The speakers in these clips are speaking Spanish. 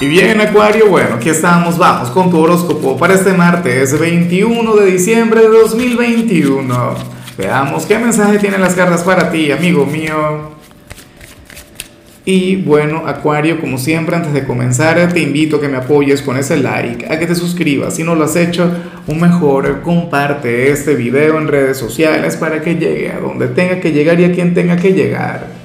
Y bien, Acuario, bueno, aquí estamos, vamos con tu horóscopo para este martes 21 de diciembre de 2021. Veamos qué mensaje tienen las cartas para ti, amigo mío. Y bueno, Acuario, como siempre, antes de comenzar, te invito a que me apoyes con ese like, a que te suscribas. Si no lo has hecho, un mejor, comparte este video en redes sociales para que llegue a donde tenga que llegar y a quien tenga que llegar.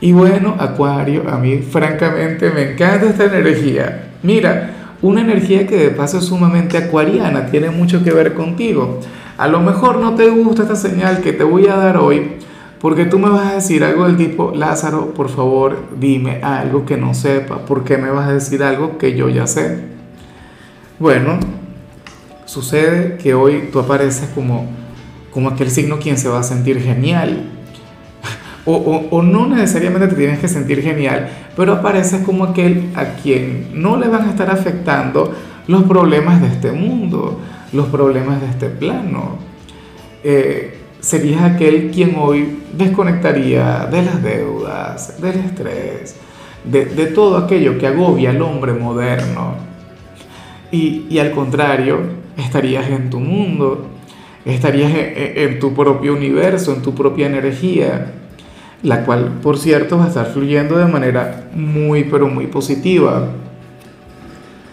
Y bueno, Acuario, a mí francamente me encanta esta energía. Mira, una energía que de paso es sumamente acuariana, tiene mucho que ver contigo. A lo mejor no te gusta esta señal que te voy a dar hoy, porque tú me vas a decir algo del tipo, Lázaro, por favor, dime algo que no sepa. ¿Por qué me vas a decir algo que yo ya sé? Bueno, sucede que hoy tú apareces como, como aquel signo quien se va a sentir genial. O, no necesariamente te tienes que sentir genial, pero apareces como aquel a quien no le van a estar afectando los problemas de este mundo, los problemas de este plano. Eh, serías aquel quien hoy desconectaría de las deudas, del estrés, de, todo aquello que agobia al hombre moderno. Y, al contrario, estarías en tu mundo, estarías en, en tu propio universo, en tu propia energía, la cual, por cierto, va a estar fluyendo de manera muy, pero muy positiva.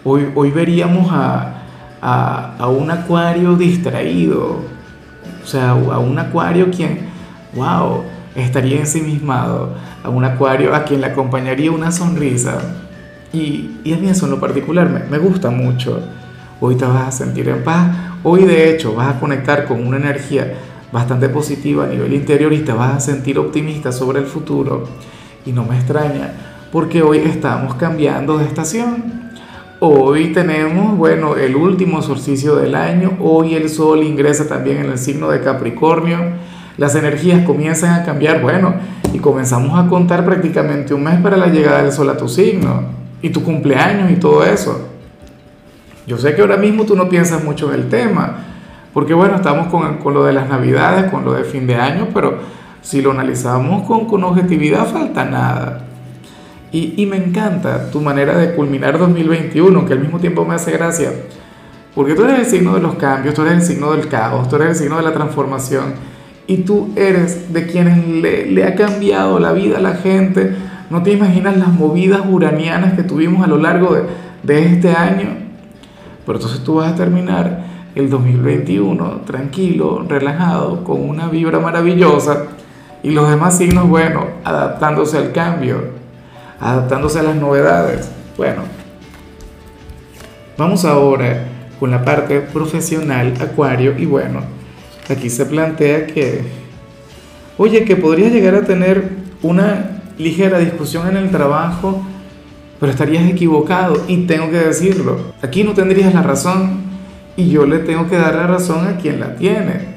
Hoy, hoy veríamos a, a, a un acuario distraído, o sea, a un acuario quien, wow, estaría ensimismado, a un acuario a quien le acompañaría una sonrisa. Y, y a mí eso en lo particular me, me gusta mucho. Hoy te vas a sentir en paz, hoy de hecho vas a conectar con una energía bastante positiva a nivel interior y te vas a sentir optimista sobre el futuro. Y no me extraña, porque hoy estamos cambiando de estación. Hoy tenemos, bueno, el último solsticio del año, hoy el sol ingresa también en el signo de Capricornio, las energías comienzan a cambiar, bueno, y comenzamos a contar prácticamente un mes para la llegada del sol a tu signo, y tu cumpleaños y todo eso. Yo sé que ahora mismo tú no piensas mucho en el tema, porque bueno, estamos con, con lo de las navidades, con lo de fin de año, pero si lo analizamos con, con objetividad, falta nada. Y, y, me encanta tu manera de culminar 2021, que al mismo tiempo me hace gracia, porque tú eres el signo de los cambios, tú eres el signo del caos, tú eres el signo de la transformación, y tú eres de quienes le, le ha cambiado la vida a la gente. No te imaginas las movidas uranianas que tuvimos a lo largo de, de este año, pero entonces tú vas a terminar el 2021 tranquilo, relajado, con una vibra maravillosa, y los demás signos, bueno, adaptándose al cambio adaptándose a las novedades. Bueno, vamos ahora con la parte profesional, Acuario, y bueno, aquí se plantea que, oye, que podrías llegar a tener una ligera discusión en el trabajo, pero estarías equivocado, y tengo que decirlo, aquí no tendrías la razón, y yo le tengo que dar la razón a quien la tiene.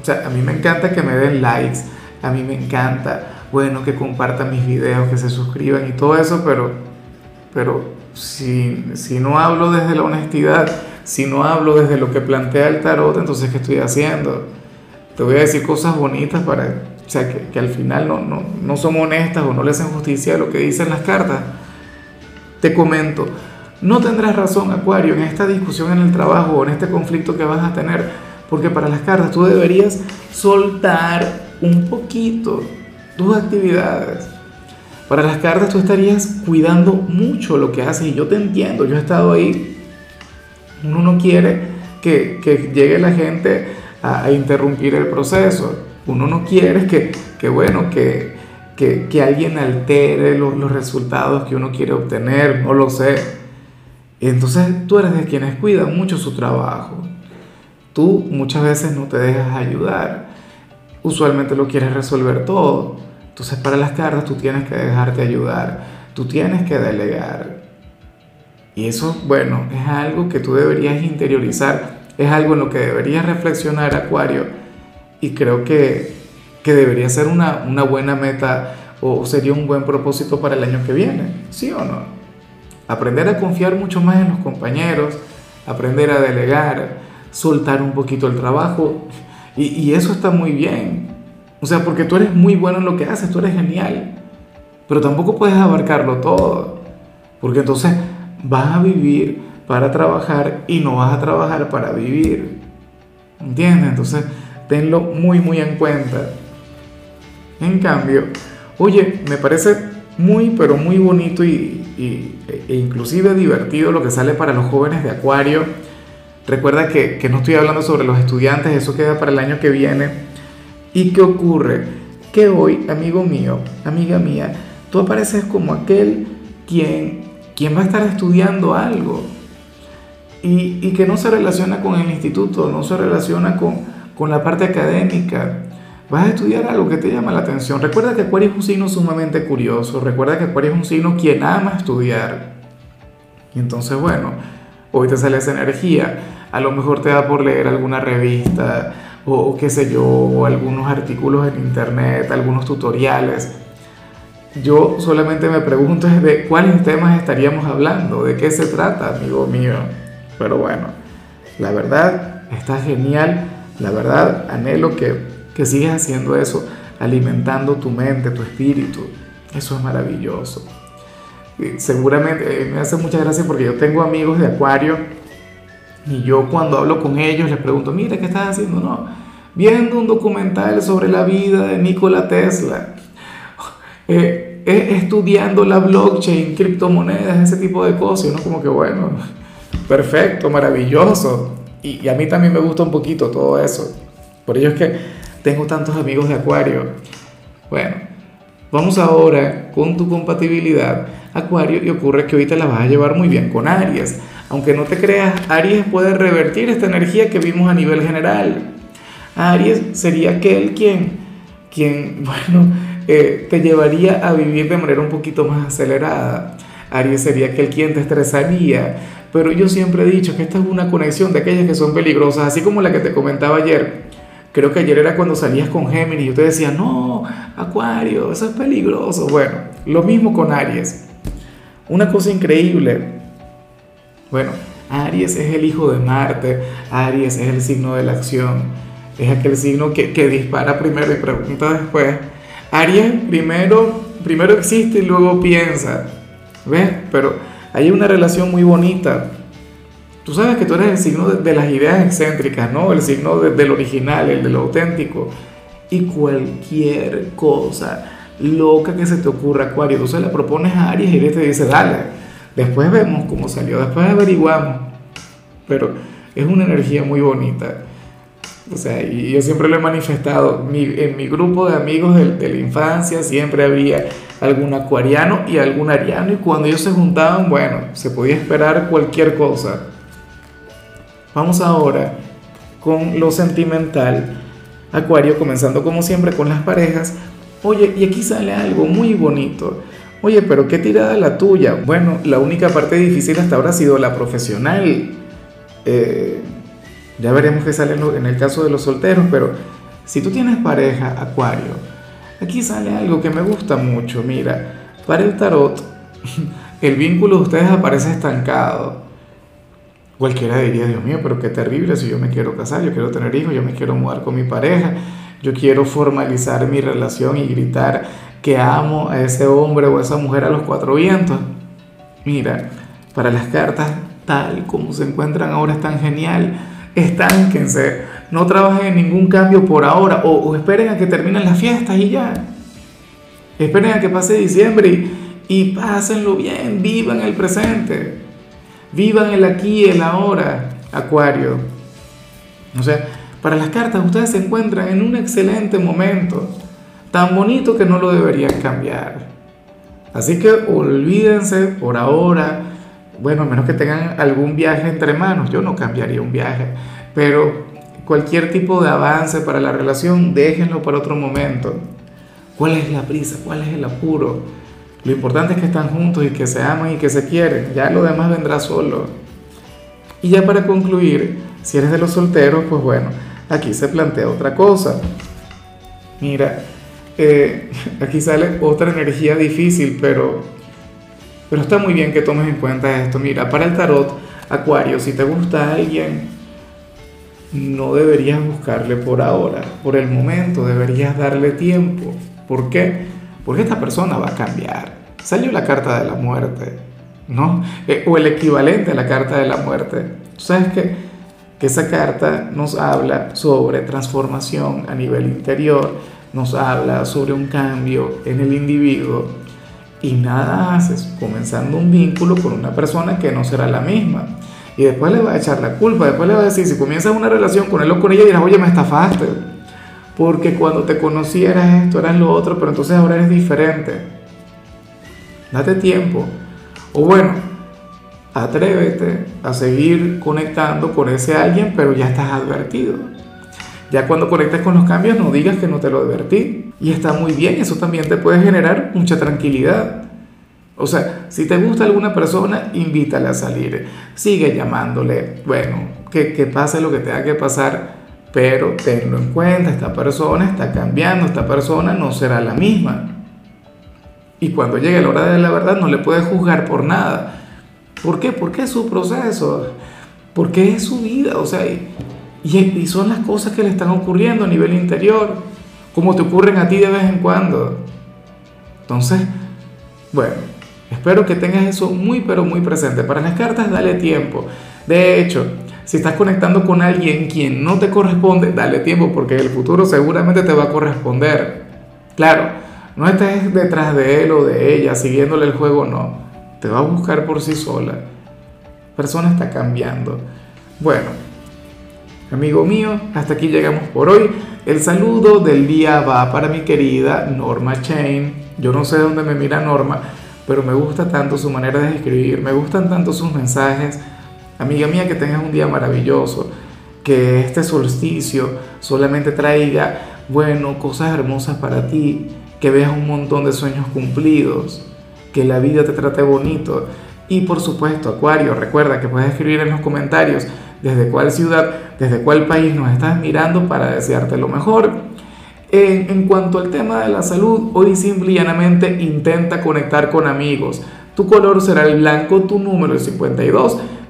O sea, a mí me encanta que me den likes, a mí me encanta bueno, que compartan mis videos, que se suscriban y todo eso, pero, pero si, si no hablo desde la honestidad, si no hablo desde lo que plantea el tarot, entonces ¿qué estoy haciendo? Te voy a decir cosas bonitas para, o sea, que, que al final no, no, no son honestas o no le hacen justicia a lo que dicen las cartas. Te comento, no tendrás razón, Acuario, en esta discusión en el trabajo o en este conflicto que vas a tener, porque para las cartas tú deberías soltar un poquito tus actividades. Para las cartas tú estarías cuidando mucho lo que haces y yo te entiendo, yo he estado ahí. Uno no quiere que, que llegue la gente a, interrumpir el proceso. Uno no quiere que, que bueno, que, que, alguien altere los, los resultados que uno quiere obtener, no lo sé. Entonces tú eres de quienes cuidan mucho su trabajo. Tú muchas veces no te dejas ayudar. Usualmente lo quieres resolver todo. Entonces para las cartas tú tienes que dejarte ayudar, tú tienes que delegar. Y eso, bueno, es algo que tú deberías interiorizar, es algo en lo que deberías reflexionar, Acuario. Y creo que, que debería ser una, una buena meta o sería un buen propósito para el año que viene, ¿sí o no? Aprender a confiar mucho más en los compañeros, aprender a delegar, soltar un poquito el trabajo. Y, eso está muy bien. O sea, porque tú eres muy bueno en lo que haces, tú eres genial. Pero tampoco puedes abarcarlo todo. Porque entonces vas a vivir para trabajar y no vas a trabajar para vivir. ¿Entiendes? Entonces, tenlo muy, muy en cuenta. En cambio, oye, me parece muy, pero muy bonito y, e inclusive divertido lo que sale para los jóvenes de Acuario. Recuerda que, que no estoy hablando sobre los estudiantes, eso queda para el año que viene. ¿Y qué ocurre? Que hoy, amigo mío, amiga mía, tú apareces como aquel quien, quien va a estar estudiando algo y, y que no se relaciona con el instituto, no se relaciona con, con la parte académica. Vas a estudiar algo que te llama la atención. Recuerda que Acuario es un signo sumamente curioso. Recuerda que Acuario es un signo quien ama estudiar. Y entonces, bueno, hoy te sale esa energía. A lo mejor te da por leer alguna revista o, qué sé yo, o algunos artículos en internet, algunos tutoriales. Yo solamente me pregunto de cuáles temas estaríamos hablando, de qué se trata, amigo mío. Pero bueno, la verdad está genial la verdad, anhelo que, que sigas haciendo eso, alimentando tu mente, tu espíritu. Eso es maravilloso. seguramente eh, me hace mucha gracia porque yo tengo amigos de Acuario y yo cuando hablo con ellos les pregunto, mira, ¿qué estás haciendo? No, viendo un documental sobre la vida de Nikola Tesla, eh, estudiando la blockchain, criptomonedas, ese tipo de cosas, ¿no? Como que bueno, perfecto, maravilloso. Y, a mí también me gusta un poquito todo eso. Por ello es que tengo tantos amigos de Acuario. Bueno, vamos ahora con tu compatibilidad Acuario y ocurre que ahorita la vas a llevar muy bien con Aries. Aunque no te creas, Aries puede revertir esta energía que vimos a nivel general. Aries sería aquel quien, quien bueno, eh, te llevaría a vivir de manera un poquito más acelerada. Aries sería aquel quien te estresaría, pero yo siempre he dicho que esta es una conexión de aquellas que son peligrosas, así como la que te comentaba ayer. Creo que ayer era cuando salías con Géminis y te decía, no, Acuario, eso es peligroso. Bueno, lo mismo con Aries. Una cosa increíble. Bueno, Aries es el hijo de Marte, Aries es el signo de la acción, es aquel signo que, que dispara primero y pregunta después. Aries primero, primero existe y luego piensa. ¿Ves? Pero hay una relación muy bonita. Tú sabes que tú eres el signo de, las ideas excéntricas, ¿no? El signo del original, el de lo auténtico. Y cualquier cosa loca que se te ocurra, Acuario, tú se la propones a Aries y él te dice, dale. Después vemos cómo salió, después averiguamos. Pero es una energía muy bonita. O sea, y yo siempre lo he manifestado. en mi grupo de amigos de, de la infancia siempre había algún acuariano y algún ariano y cuando ellos se juntaban, bueno, se podía esperar cualquier cosa. Vamos ahora con lo sentimental. Acuario, comenzando como siempre con las parejas. Oye, y aquí sale algo muy bonito. Oye, pero qué tirada la tuya. Bueno, la única parte difícil hasta ahora ha sido la profesional. Eh, ya veremos qué sale en el caso de los solteros, pero si tú tienes pareja, Acuario, Aquí sale algo que me gusta mucho, mira, para el tarot el vínculo de ustedes aparece estancado. Cualquiera diría, Dios mío, pero qué terrible si yo me quiero casar, yo quiero tener hijos, yo me quiero mudar con mi pareja, yo quiero formalizar mi relación y gritar que amo a ese hombre o a esa mujer a los cuatro vientos. Mira, para las cartas tal como se encuentran ahora es tan genial, estánquense, no trabajen en ningún cambio por ahora o, esperen a que terminen las fiestas y ya. Esperen a que pase diciembre y, y pásenlo bien, vivan el presente, vivan el aquí y el ahora, Acuario. O sea, para las cartas ustedes se encuentran en un excelente momento, tan bonito que no lo deberían cambiar. Así que olvídense por ahora, bueno, a menos que tengan algún viaje entre manos, yo no cambiaría un viaje, pero cualquier tipo de avance para la relación, déjenlo para otro momento. ¿Cuál es la prisa? ¿Cuál es el apuro? Lo importante es que están juntos y que se aman y que se quieren. Ya lo demás vendrá solo. Y ya para concluir, si eres de los solteros, pues bueno, aquí se plantea otra cosa. Mira, eh, aquí sale otra energía difícil, pero, pero está muy bien que tomes en cuenta esto. Mira, para el tarot, Acuario, si te gusta alguien, no deberías buscarle por ahora, por el momento, deberías darle tiempo. ¿Por qué? Porque esta persona va a cambiar. Salió la carta de la muerte. ¿no? Eh, o el equivalente a la carta de la muerte. Tú sabes que, que esa carta nos habla sobre transformación a nivel interior, nos habla sobre un cambio en el individuo y nada haces comenzando un vínculo con una persona que no será la misma. Y después le va a echar la culpa, después le va a decir, si comienzas una relación con él o con ella, dirás, oye, me estafaste. Porque cuando te conocí eras esto, eras lo otro, pero entonces ahora eres diferente. Date tiempo. O bueno, atrévete a seguir conectando con ese alguien, pero ya estás advertido. Ya cuando conectes con los cambios, no digas que no te lo advertí. Y está muy bien, eso también te puede generar mucha tranquilidad. O sea, si te gusta alguna persona, invítala a salir. Sigue llamándole. Bueno, que, que pase lo que tenga que pasar, pero tenlo en cuenta, esta persona está cambiando, esta persona no será la misma. Y cuando llegue la hora de la verdad, no le puedes juzgar por nada. ¿Por qué? Porque es su proceso, porque es su vida, o sea, y, y son las cosas que le están ocurriendo a nivel interior, como te ocurren a ti de vez en cuando. Entonces, bueno, espero que tengas eso muy, pero muy presente. Para las cartas, dale tiempo. De hecho, si estás conectando con alguien quien no te corresponde, dale tiempo porque el futuro seguramente te va a corresponder. Claro, no estés detrás de él o de ella siguiéndole el juego, no. Te va a buscar por sí sola. La persona está cambiando. Bueno, amigo mío, hasta aquí llegamos por hoy. El saludo del día va para mi querida Norma Chain. Yo no sé dónde me mira Norma, pero me gusta tanto su manera de escribir, me gustan tanto sus mensajes Amiga mía, que tengas un día maravilloso, que este solsticio solamente traiga, bueno, cosas hermosas para ti, que veas un montón de sueños cumplidos, que la vida te trate bonito. Y por supuesto, Acuario, recuerda que puedes escribir en los comentarios desde cuál ciudad, desde cuál país nos estás mirando para desearte lo mejor. En, en, cuanto al tema de la salud, hoy simple y llanamente intenta conectar con amigos. Tu color será el blanco, tu número es 52.